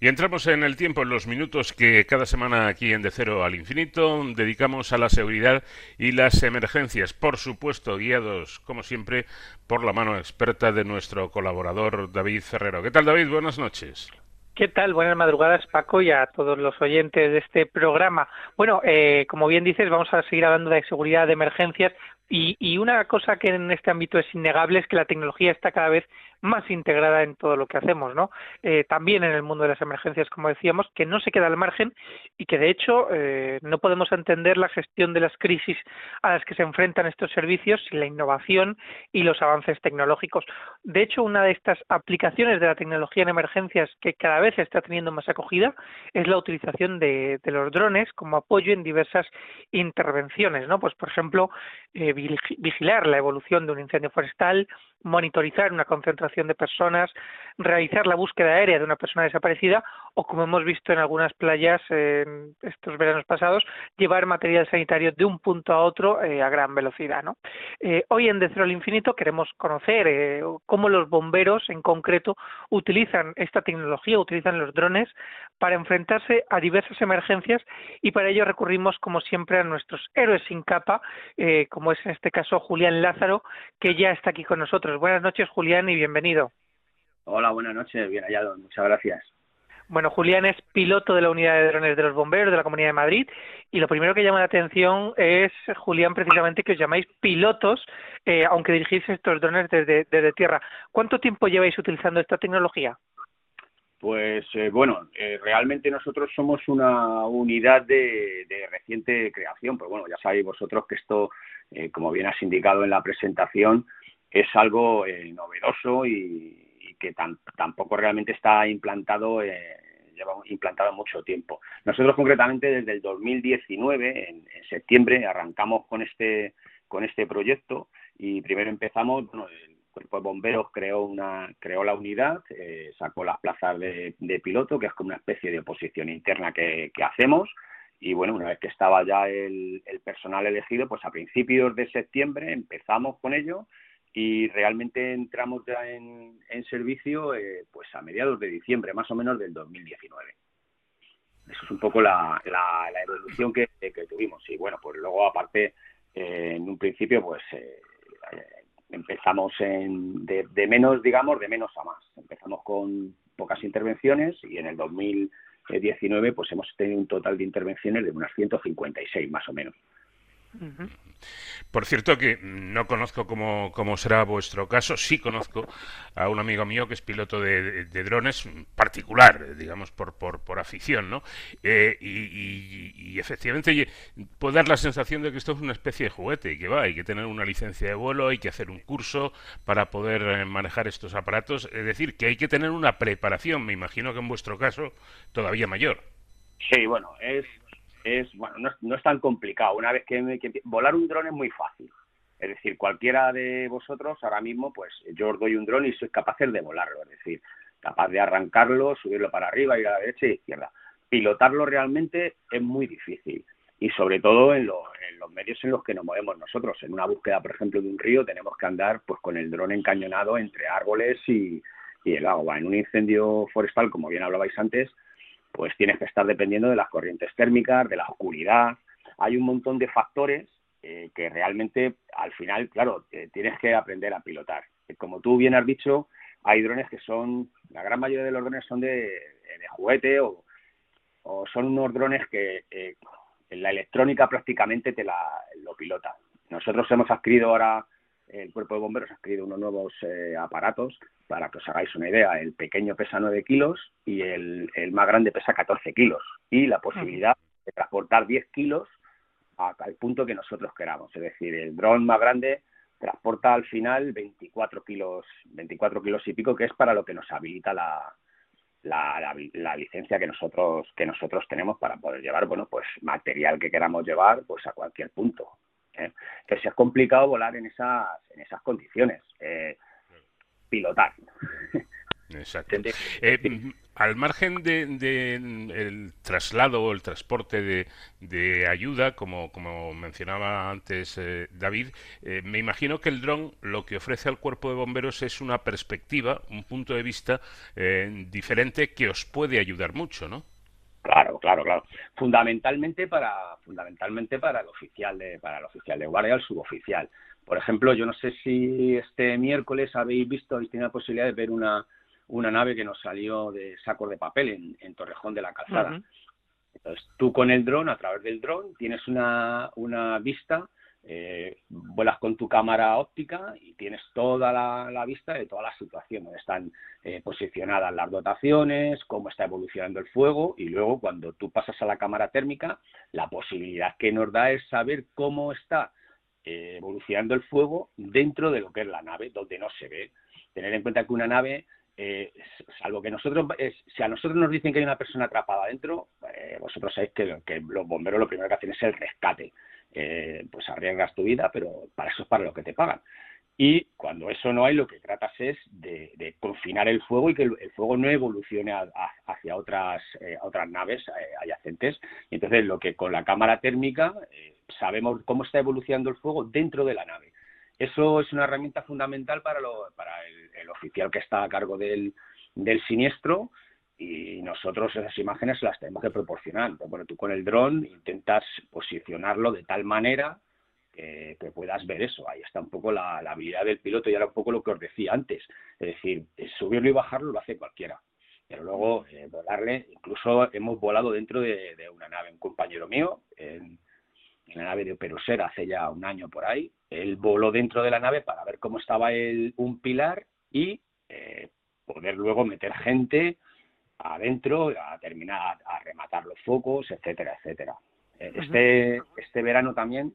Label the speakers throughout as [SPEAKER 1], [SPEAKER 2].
[SPEAKER 1] Y entramos en el tiempo, en los minutos que cada semana aquí en De Cero al Infinito dedicamos a la seguridad y las emergencias, por supuesto guiados, como siempre, por la mano experta de nuestro colaborador David Ferrero. ¿Qué tal, David? Buenas noches.
[SPEAKER 2] ¿Qué tal? Buenas madrugadas, Paco, y a todos los oyentes de este programa. Bueno, eh, como bien dices, vamos a seguir hablando de seguridad de emergencias y, y, una cosa que en este ámbito es innegable es que la tecnología está cada vez más integrada en todo lo que hacemos, ¿no? Eh, también en el mundo de las emergencias, como decíamos, que no se queda al margen y que de hecho eh, no podemos entender la gestión de las crisis a las que se enfrentan estos servicios sin la innovación y los avances tecnológicos. De hecho, una de estas aplicaciones de la tecnología en emergencias que cada vez está teniendo más acogida es la utilización de, los drones como apoyo en diversas intervenciones, ¿no? Pues por ejemplo, eh, vigilar la evolución de un incendio forestal, monitorizar una concentración de personas, realizar la búsqueda aérea de una persona desaparecida o, como hemos visto en algunas playas en estos veranos pasados, llevar material sanitario de un punto a otro eh, a gran velocidad. Eh, hoy en De Cero al Infinito queremos conocer eh, cómo los bomberos en concreto utilizan esta tecnología, utilizan los drones para enfrentarse a diversas emergencias y para ello recurrimos, como siempre, a nuestros héroes sin capa, como es en este caso Julián Lázaro, que ya está aquí con nosotros Buenas noches, Julián, y bienvenido.
[SPEAKER 3] Hola, buenas noches, bien hallado, muchas gracias.
[SPEAKER 2] Bueno, Julián es piloto de la unidad de drones de los bomberos de la Comunidad de Madrid y lo primero que llama la atención es, Julián, precisamente que os llamáis pilotos, eh, aunque dirigís estos drones desde, desde tierra. ¿Cuánto tiempo lleváis utilizando esta tecnología?
[SPEAKER 3] Pues eh, bueno, eh, realmente nosotros somos una unidad de, de, reciente creación, pero bueno, ya sabéis vosotros que esto, eh, como bien has indicado en la presentación, es algo eh, novedoso y, que tan, tampoco realmente está implantado, eh, lleva implantado mucho tiempo. Nosotros concretamente desde el 2019, en, en, septiembre, arrancamos con este, con este proyecto y primero empezamos, bueno, el Cuerpo de Bomberos creó, una, creó la unidad, eh, sacó las plazas de, piloto, que es como una especie de oposición interna que, hacemos, y bueno, una vez que estaba ya el personal elegido, pues a principios de septiembre empezamos con ello y realmente entramos ya en, servicio eh, pues a mediados de diciembre, más o menos del 2019. Eso es un poco la, la, la evolución que, que, tuvimos. Y bueno, pues luego aparte, eh, en un principio, pues eh, empezamos en, de, de, menos, digamos, de menos a más. Empezamos con pocas intervenciones y en el 2019 pues hemos tenido un total de intervenciones de unas 156 más o menos.
[SPEAKER 1] Uh -huh. Por cierto que no conozco cómo, cómo, será vuestro caso, sí conozco a un amigo mío que es piloto de, de, de drones particular, digamos, por, por, por afición, ¿no? Eh, y, y, y, efectivamente puede dar la sensación de que esto es una especie de juguete y que va, hay que tener una licencia de vuelo, hay que hacer un curso para poder eh, manejar estos aparatos, es decir, que hay que tener una preparación, me imagino que en vuestro caso todavía mayor.
[SPEAKER 3] Sí, bueno, es es, bueno, no, no es tan complicado. Una vez que, que, volar un dron es muy fácil. Es decir, cualquiera de vosotros ahora mismo, pues yo os doy un dron y sois capaces de volarlo. Es decir, capaz de arrancarlo, subirlo para arriba, ir a la derecha y izquierda. Pilotarlo realmente es muy difícil. Y sobre todo en, lo, en los medios en los que nos movemos nosotros. En una búsqueda, por ejemplo, de un río, tenemos que andar pues con el dron encañonado entre árboles y, y el agua. En un incendio forestal, como bien hablabais antes, pues tienes que estar dependiendo de las corrientes térmicas, de la oscuridad. Hay un montón de factores eh, que realmente al final, claro, eh, tienes que aprender a pilotar. Como tú bien has dicho, hay drones que son, la gran mayoría de los drones son de, juguete o, o, son unos drones que eh, la electrónica prácticamente te la, lo pilota. Nosotros hemos adquirido ahora el cuerpo de bomberos ha adquirido unos nuevos eh, aparatos para que os hagáis una idea. El pequeño pesa 9 kilos y el, el más grande pesa 14 kilos. Y la posibilidad de transportar 10 kilos al punto que nosotros queramos. Es decir, el dron más grande transporta al final 24 kilos, 24 kilos y pico, que es para lo que nos habilita la, la, la, la, licencia que nosotros que nosotros tenemos para poder llevar bueno pues material que queramos llevar pues a cualquier punto ¿eh? que si es complicado volar en esas, en esas condiciones, eh, pilotar.
[SPEAKER 1] Exacto. Eh, al margen de, el traslado o el transporte de, ayuda, como, como, mencionaba antes eh, David, eh, me imagino que el dron lo que ofrece al cuerpo de bomberos es una perspectiva, un punto de vista eh, diferente que os puede ayudar mucho, ¿no?
[SPEAKER 3] Claro, claro, claro. Fundamentalmente para, fundamentalmente para el oficial de, para el oficial de guardia, el suboficial. Por ejemplo, yo no sé si este miércoles habéis visto, habéis tenido la posibilidad de ver una, una nave que nos salió de sacos de papel en, Torrejón de la Calzada. Entonces, tú con el dron, a través del dron, tienes una, una vista, eh, vuelas con tu cámara óptica y tienes toda la, vista de toda la situación, donde están eh, posicionadas las dotaciones, cómo está evolucionando el fuego y luego cuando tú pasas a la cámara térmica, la posibilidad que nos da es saber cómo está eh, evolucionando el fuego dentro de lo que es la nave, donde no se ve. Tener en cuenta que una nave eh, salvo que nosotros, si a nosotros nos dicen que hay una persona atrapada adentro, eh, vosotros sabéis que, los bomberos lo primero que hacen es el rescate. Eh, pues arriesgas tu vida, pero para eso es para lo que te pagan. Y cuando eso no hay, lo que tratas es de, confinar el fuego y que el, fuego no evolucione hacia otras, otras naves adyacentes. Y entonces, lo que con la cámara térmica sabemos cómo está evolucionando el fuego dentro de la nave. Eso es una herramienta fundamental para, el, oficial que está a cargo del, siniestro y nosotros esas imágenes las tenemos que proporcionar. Bueno, tú con el dron intentas posicionarlo de tal manera que, puedas ver eso. Ahí está un poco la, habilidad del piloto y era un poco lo que os decía antes. Es decir, subirlo y bajarlo lo hace cualquiera. Pero luego eh, volarle, incluso hemos volado dentro de, una nave. Un compañero mío, en, en la nave de Perusera hace ya un año por ahí. Él voló dentro de la nave para ver cómo estaba el, un pilar y eh, poder luego meter gente adentro a terminar a, rematar los focos, etcétera, etcétera. Eh, este, este verano también,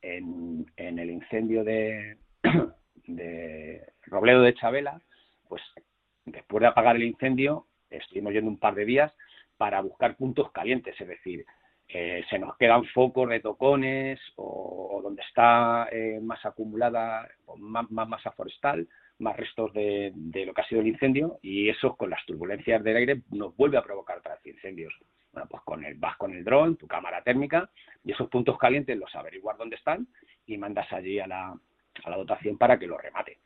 [SPEAKER 3] en, en el incendio de, de Robledo de Chabela, pues después de apagar el incendio, estuvimos yendo un par de días para buscar puntos calientes, es decir, eh, se nos quedan focos de tocones o, donde está eh, más acumulada, más, masa forestal, más restos de, lo que ha sido el incendio y eso con las turbulencias del aire nos vuelve a provocar vez incendios. Bueno, pues con el, vas con el dron, tu cámara térmica y esos puntos calientes los averiguar dónde están y mandas allí a la, a la dotación para que lo remate.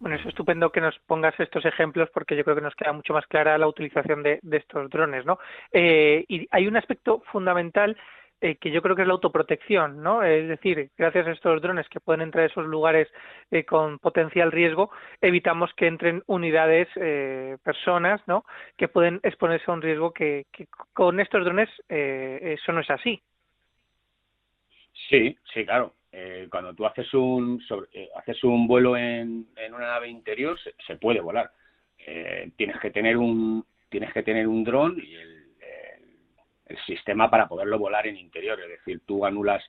[SPEAKER 2] Bueno, es estupendo que nos pongas estos ejemplos porque yo creo que nos queda mucho más clara la utilización de, estos drones, ¿no? Eh, y hay un aspecto fundamental eh, que yo creo que es la autoprotección, ¿no? Es decir, gracias a estos drones que pueden entrar a esos lugares eh, con potencial riesgo, evitamos que entren unidades, personas, ¿no? Que pueden exponerse a un riesgo que, con estos drones eso no es así.
[SPEAKER 3] Sí, sí, claro. Eh, cuando tú haces un eh, haces un vuelo en, una nave interior se, puede volar eh, tienes que tener un tienes que tener un dron y el, sistema para poderlo volar en interior es decir tú anulas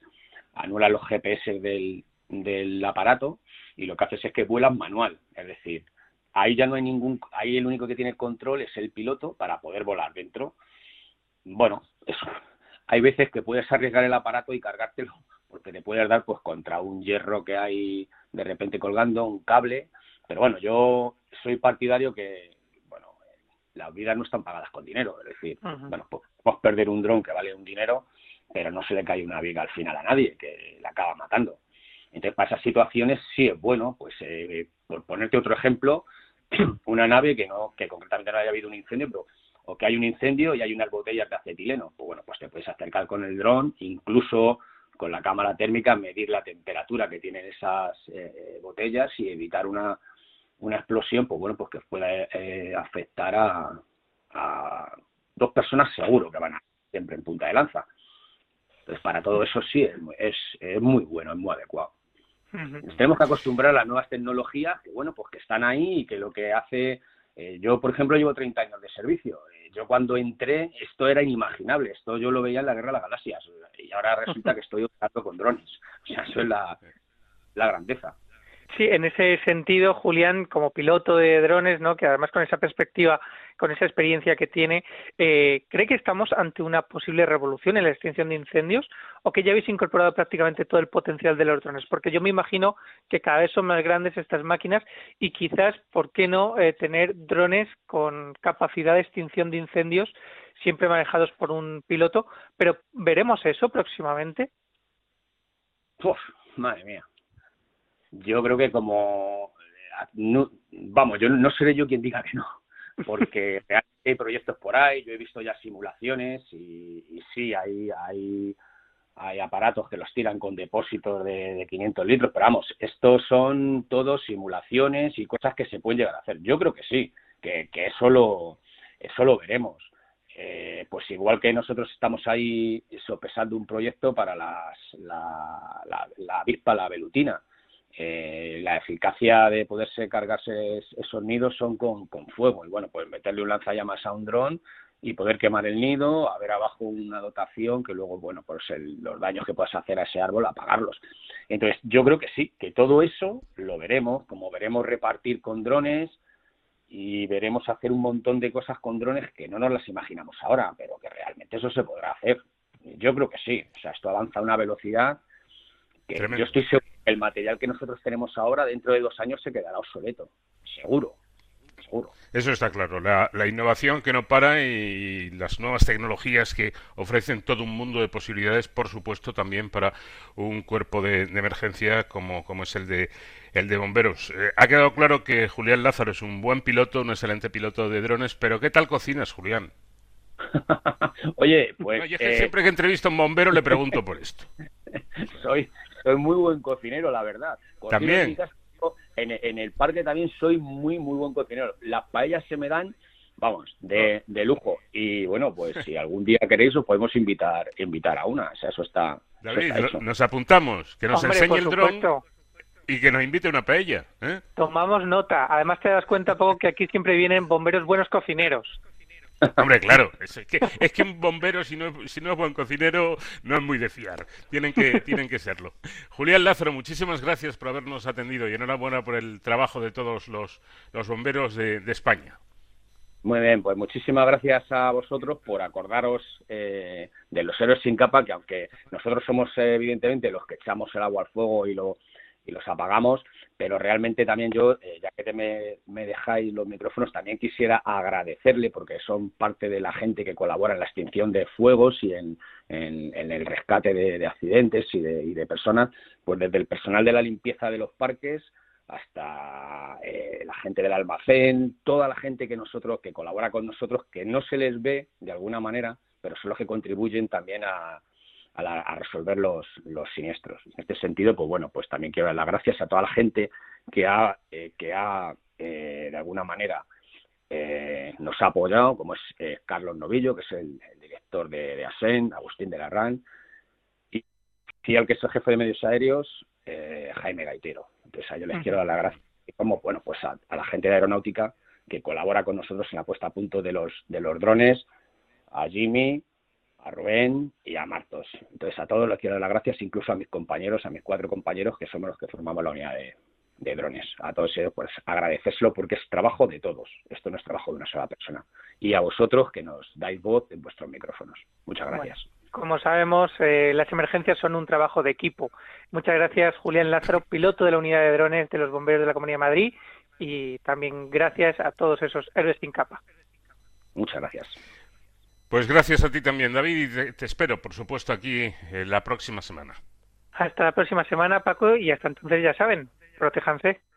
[SPEAKER 3] anulas los GPS del, del aparato y lo que haces es que vuelas manual es decir ahí ya no hay ningún ahí el único que tiene control es el piloto para poder volar dentro. Bueno eso hay veces que puedes arriesgar el aparato y cargártelo porque te puedes dar pues contra un hierro que hay de repente colgando, un cable, pero bueno, yo soy partidario que, las vidas no están pagadas con dinero, es decir, bueno, pues, podemos perder un dron que vale un dinero, pero no se le cae una viga al final a nadie, que la acaba matando. Entonces, para esas situaciones sí es bueno, pues eh, por ponerte otro ejemplo, una nave que no, que concretamente no haya habido un incendio, pero o que hay un incendio y hay unas botellas de acetileno, pues bueno, pues te puedes acercar con el dron, incluso con la cámara térmica medir la temperatura que tienen esas eh, botellas y evitar una, una explosión, pues bueno, pues que pueda eh, afectar a, dos personas seguro que van a siempre en punta de lanza. Entonces, para todo eso sí, es, es, muy bueno, es muy adecuado. tenemos que acostumbrar a las nuevas tecnologías, que bueno, pues que están ahí y que lo que hace... Eh, yo, por ejemplo, llevo 30 años de servicio yo cuando entré esto era inimaginable, esto yo lo veía en la Guerra de las Galaxias y ahora resulta que estoy operando con drones, o sea, eso es la, grandeza.
[SPEAKER 2] Sí, en ese sentido, Julián, como piloto de drones, ¿no? que además con esa perspectiva, con esa experiencia que tiene, eh, ¿cree que estamos ante una posible revolución en la extinción de incendios o que ya habéis incorporado prácticamente todo el potencial de los drones? Porque yo me imagino que cada vez son más grandes estas máquinas y quizás, ¿por qué no eh, tener drones con capacidad de extinción de incendios siempre manejados por un piloto? Pero ¿veremos eso próximamente?
[SPEAKER 3] Uf, madre mía yo creo que como vamos, yo no seré yo quien diga que no, porque hay proyectos por ahí, yo he visto ya simulaciones y, y sí, hay, hay, hay aparatos que los tiran con depósitos de, de 500 litros, pero vamos, estos son todos simulaciones y cosas que se pueden llegar a hacer. Yo creo que sí, que, que eso, lo, eso lo veremos. Eh, pues igual que nosotros estamos ahí sopesando un proyecto para las, la, la, la avispa, la velutina, eh, la eficacia de poderse cargarse esos nidos son con, con fuego. Y bueno, pues meterle un lanzallamas a un dron y poder quemar el nido, haber abajo una dotación que luego, bueno, pues los daños que puedas hacer a ese árbol, apagarlos. Entonces, yo creo que sí, que todo eso lo veremos, como veremos repartir con drones y veremos hacer un montón de cosas con drones que no nos las imaginamos ahora, pero que realmente eso se podrá hacer. Yo creo que sí, o sea, esto avanza a una velocidad que yo estoy seguro el material que nosotros tenemos ahora dentro de dos años se quedará obsoleto, seguro. Seguro.
[SPEAKER 1] Eso está claro, la, innovación que no para y las nuevas tecnologías que ofrecen todo un mundo de posibilidades, por supuesto, también para un cuerpo de, emergencia como, como, es el de, el de bomberos. Eh, ha quedado claro que Julián Lázaro es un buen piloto, un excelente piloto de drones, pero ¿qué tal cocinas, Julián?
[SPEAKER 3] Oye, pues...
[SPEAKER 1] Eh, siempre que entrevisto a un bombero le pregunto por esto.
[SPEAKER 3] soy, soy muy buen cocinero, la verdad.
[SPEAKER 1] también.
[SPEAKER 3] En, el parque también soy muy, muy buen cocinero. Las paellas se me dan, vamos, de, de lujo. Y bueno, pues si algún día queréis, os podemos invitar, invitar a una. O sea, eso está.
[SPEAKER 1] David, nos apuntamos, que nos enseñe el dron y que nos invite a una paella. ¿eh?
[SPEAKER 2] Tomamos nota. Además, te das cuenta poco que aquí siempre vienen bomberos buenos cocineros.
[SPEAKER 1] Hombre, claro, es que, es que un bombero, si no, si no es buen cocinero, no es muy de fiar. Tienen que, tienen que serlo. Julián Lázaro, muchísimas gracias por habernos atendido y enhorabuena por el trabajo de todos los, los bomberos de, España.
[SPEAKER 3] Muy bien, pues muchísimas gracias a vosotros por acordaros eh, de los héroes sin capa, que aunque nosotros somos eh, evidentemente los que echamos el agua al fuego y lo, y los apagamos, pero realmente también yo, eh, ya que me, me, dejáis los micrófonos, también quisiera agradecerle, porque son parte de la gente que colabora en la extinción de fuegos y en, en, el rescate de, accidentes y de, y de, personas, pues desde el personal de la limpieza de los parques hasta eh, la gente del almacén, toda la gente que nosotros, que colabora con nosotros, que no se les ve de alguna manera, pero son los que contribuyen también a, a, resolver los, los, siniestros. En este sentido, pues bueno, pues también quiero dar las gracias a toda la gente que ha, eh, que ha eh, de alguna manera eh, nos ha apoyado, como es Carlos Novillo, que es el, director de, de, ASEN, Agustín de Larrán, y, al que es el jefe de medios aéreos, Jaime Gaitero. Entonces a ellos les quiero dar las gracias. Como, bueno, pues a, a, la gente de aeronáutica que colabora con nosotros en la puesta a punto de los, de los drones, a Jimmy, a Rubén y a Martos. Entonces a todos les quiero dar las gracias, incluso a mis compañeros, a mis cuatro compañeros que somos los que formamos la unidad de, drones. A todos ellos, pues agradecérselo porque es trabajo de todos. Esto no es trabajo de una sola persona. Y a vosotros que nos dais voz en vuestros micrófonos. Muchas gracias.
[SPEAKER 2] como sabemos, eh, las emergencias son un trabajo de equipo. Muchas gracias, Julián Lázaro, piloto de la unidad de drones de los bomberos de la Comunidad de Madrid. Y también gracias a todos esos héroes sin capa.
[SPEAKER 3] Muchas gracias.
[SPEAKER 1] Pues gracias a ti también, David, y te, espero, por supuesto, aquí eh, la próxima semana.
[SPEAKER 2] Hasta la próxima semana, Paco, y hasta entonces ya saben, protéjanse.